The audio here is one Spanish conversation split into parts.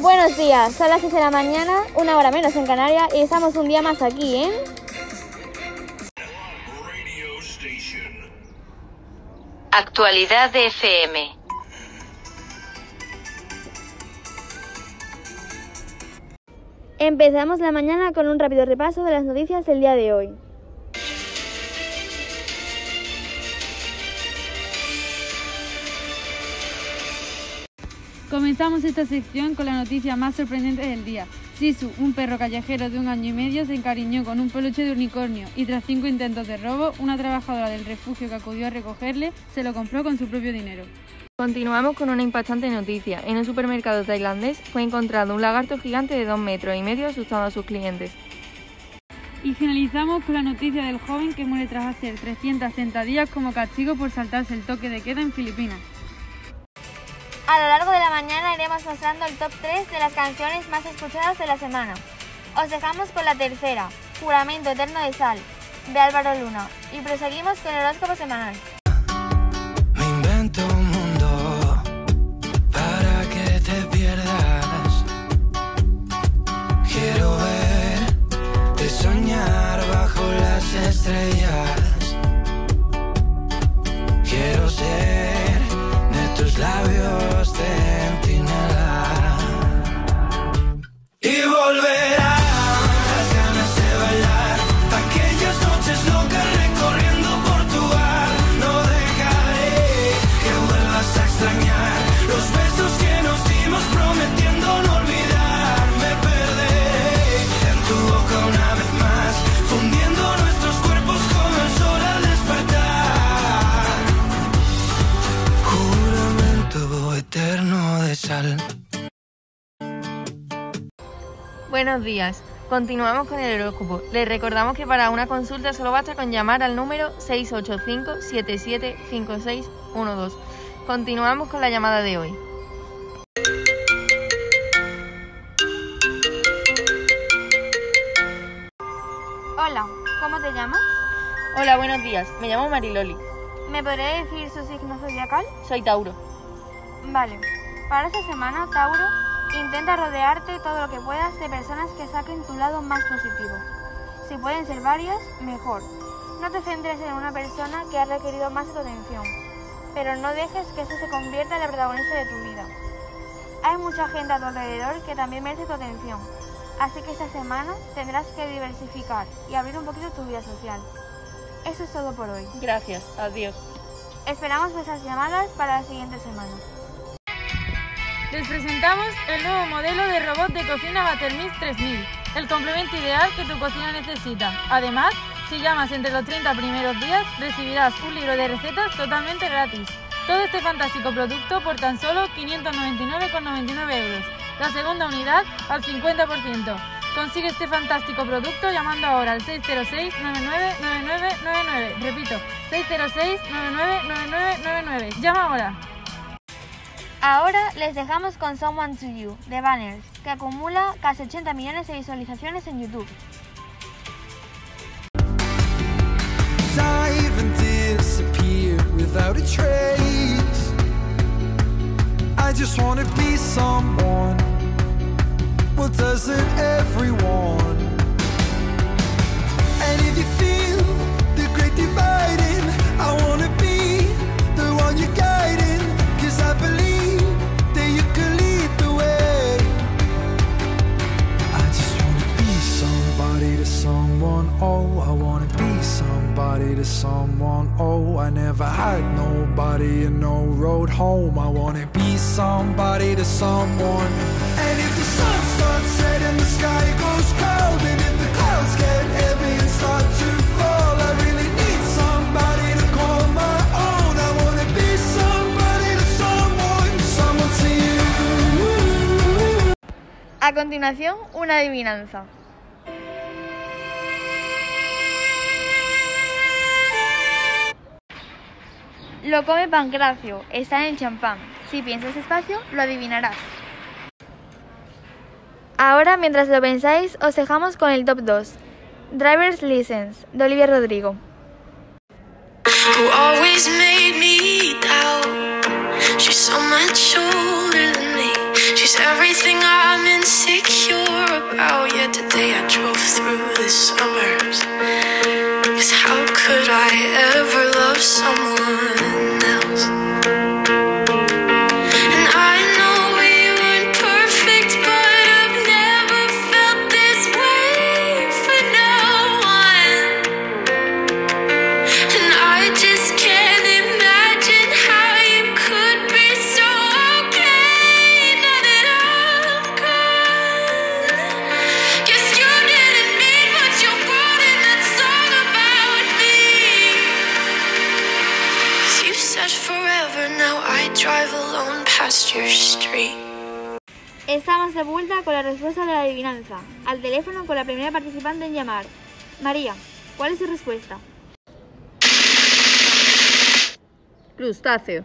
Buenos días, son las 6 de la mañana, una hora menos en Canarias y estamos un día más aquí en... Actualidad de FM. Empezamos la mañana con un rápido repaso de las noticias del día de hoy. Comenzamos esta sección con la noticia más sorprendente del día. Sisu, un perro callejero de un año y medio, se encariñó con un peluche de unicornio y tras cinco intentos de robo, una trabajadora del refugio que acudió a recogerle se lo compró con su propio dinero. Continuamos con una impactante noticia. En un supermercado tailandés fue encontrado un lagarto gigante de dos metros y medio asustando a sus clientes. Y finalizamos con la noticia del joven que muere tras hacer 300 sentadillas como castigo por saltarse el toque de queda en Filipinas. A lo largo de la mañana iremos mostrando el top 3 de las canciones más escuchadas de la semana. Os dejamos con la tercera, Juramento Eterno de Sal, de Álvaro Luna. Y proseguimos con el horóscopo semanal. Buenos días. Continuamos con el horóscopo. Les recordamos que para una consulta solo basta con llamar al número 685-775612. Continuamos con la llamada de hoy. Hola, ¿cómo te llamas? Hola, buenos días. Me llamo Mariloli. ¿Me podría decir su signo zodiacal? Soy Tauro. Vale. Para esta semana, Tauro, intenta rodearte todo lo que puedas de personas que saquen tu lado más positivo. Si pueden ser varias, mejor. No te centres en una persona que ha requerido más tu atención, pero no dejes que eso se convierta en la protagonista de tu vida. Hay mucha gente a tu alrededor que también merece tu atención, así que esta semana tendrás que diversificar y abrir un poquito tu vida social. Eso es todo por hoy. Gracias. Adiós. Esperamos vuestras llamadas para la siguiente semana. Les presentamos el nuevo modelo de robot de cocina Battermix 3000, el complemento ideal que tu cocina necesita. Además, si llamas entre los 30 primeros días, recibirás un libro de recetas totalmente gratis. Todo este fantástico producto por tan solo 599,99 euros. La segunda unidad al 50%. Consigue este fantástico producto llamando ahora al 606-999999. Repito, 606-999999. Llama ahora. Ahora les dejamos con Someone to You de Banners, que acumula casi 80 millones de visualizaciones en YouTube. I just wanna be someone. Someone. Oh, I never had nobody and no road home. I wanna be somebody to someone. And if the sun starts setting, the sky goes cold. And if the clouds get heavy and start to fall, I really need somebody to call my own. I wanna be somebody to someone. Someone to you. A continuación, una adivinanza. Lo come Pancracio, está en el champán. Si piensas despacio, lo adivinarás. Ahora, mientras lo pensáis, os dejamos con el top 2. Driver's License, de Olivia Rodrigo. who Estamos de vuelta con la respuesta de la adivinanza. Al teléfono con la primera participante en llamar. María, ¿cuál es su respuesta? Crustáceo.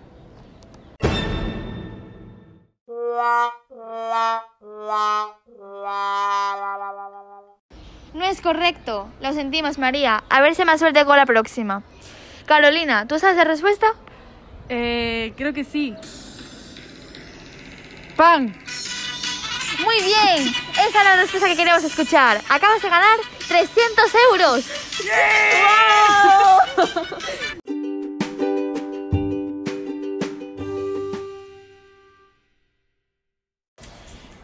No es correcto. Lo sentimos, María. A ver si más suerte con la próxima. Carolina, ¿tú sabes la respuesta? Eh, creo que sí. ¡Pan! Muy bien. Esa es la respuesta que queremos escuchar. Acabas de ganar 300 euros.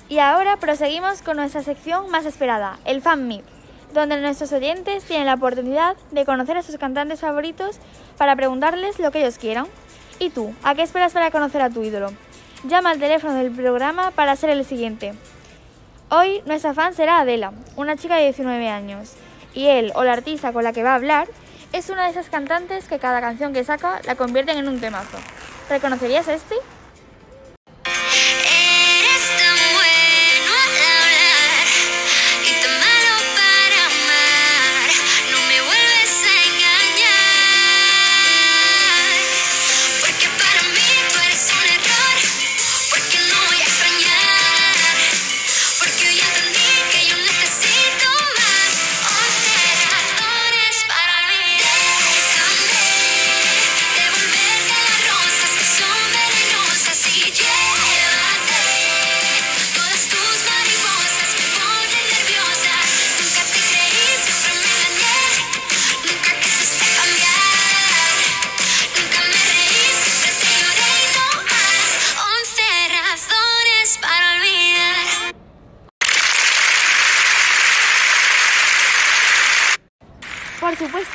Y ahora proseguimos con nuestra sección más esperada, el Fan Meet, donde nuestros oyentes tienen la oportunidad de conocer a sus cantantes favoritos para preguntarles lo que ellos quieran. ¿Y tú? ¿A qué esperas para conocer a tu ídolo? Llama al teléfono del programa para ser el siguiente. Hoy nuestra fan será Adela, una chica de 19 años, y él o la artista con la que va a hablar es una de esas cantantes que cada canción que saca la convierten en un temazo. ¿Reconocerías este?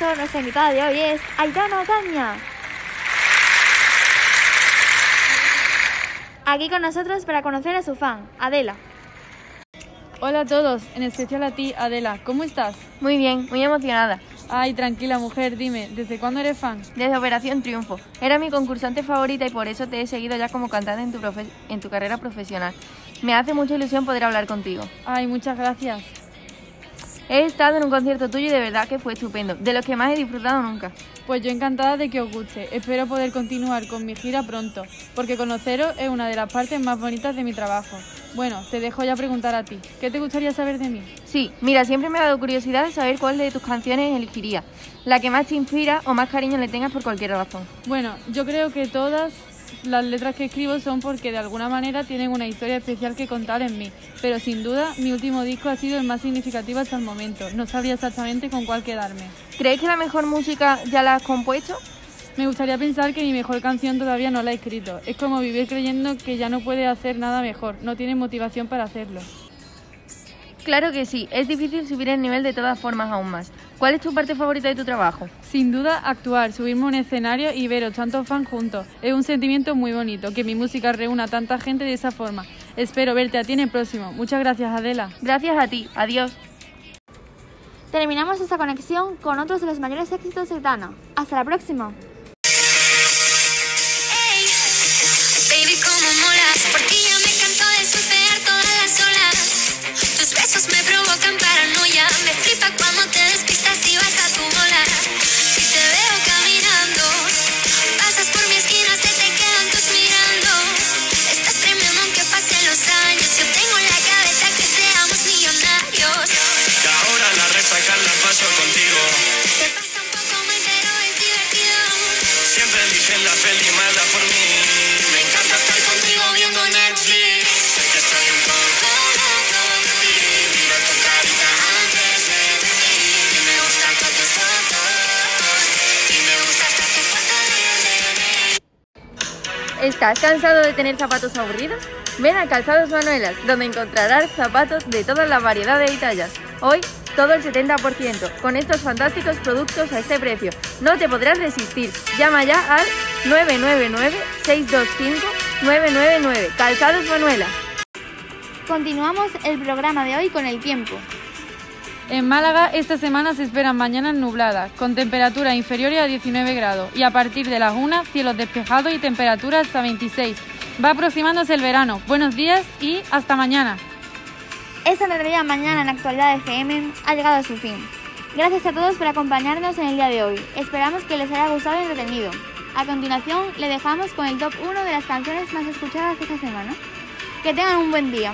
Nuestra invitada de hoy es Aitana Ocaña. Aquí con nosotros para conocer a su fan, Adela. Hola a todos, en especial a ti, Adela. ¿Cómo estás? Muy bien, muy emocionada. Ay, tranquila mujer, dime, ¿desde cuándo eres fan? Desde Operación Triunfo. Era mi concursante favorita y por eso te he seguido ya como cantante en tu, profe- en tu carrera profesional. Me hace mucha ilusión poder hablar contigo. Ay, muchas gracias. He estado en un concierto tuyo y de verdad que fue estupendo, de los que más he disfrutado nunca. Pues yo encantada de que os guste. Espero poder continuar con mi gira pronto, porque conoceros es una de las partes más bonitas de mi trabajo. Bueno, te dejo ya preguntar a ti. ¿Qué te gustaría saber de mí? Sí, mira, siempre me ha dado curiosidad de saber cuál de tus canciones elegiría, la que más te inspira o más cariño le tengas por cualquier razón. Bueno, yo creo que todas las letras que escribo son porque de alguna manera tienen una historia especial que contar en mí. Pero sin duda, mi último disco ha sido el más significativo hasta el momento. No sabría exactamente con cuál quedarme. ¿Crees que la mejor música ya la has compuesto? Me gustaría pensar que mi mejor canción todavía no la he escrito. Es como vivir creyendo que ya no puede hacer nada mejor. No tiene motivación para hacerlo. Claro que sí, es difícil subir el nivel de todas formas aún más. ¿Cuál es tu parte favorita de tu trabajo? Sin duda, actuar, subirme a un escenario y veros tantos fans juntos. Es un sentimiento muy bonito que mi música reúna a tanta gente de esa forma. Espero verte a ti en el próximo. Muchas gracias, Adela. Gracias a ti, adiós. Terminamos esta conexión con otros de los mayores éxitos de Aitana. Hasta la próxima. ¿Estás cansado de tener zapatos aburridos? Ven a Calzados Manuelas, donde encontrarás zapatos de todas las variedades y tallas. Hoy, todo el 70%, con estos fantásticos productos a este precio. No te podrás resistir. Llama ya al 999-625-999. Calzados Manuelas. Continuamos el programa de hoy con el tiempo. En Málaga esta semana se esperan mañanas nubladas, con temperaturas inferiores a 19 grados y a partir de las 1 cielos despejados y temperaturas hasta 26. Va aproximándose el verano. Buenos días y hasta mañana. Esta realidad mañana en Actualidad FM ha llegado a su fin. Gracias a todos por acompañarnos en el día de hoy. Esperamos que les haya gustado y entretenido. A continuación, le dejamos con el top 1 de las canciones más escuchadas esta semana. Que tengan un buen día.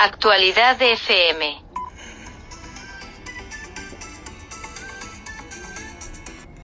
Actualidad FM.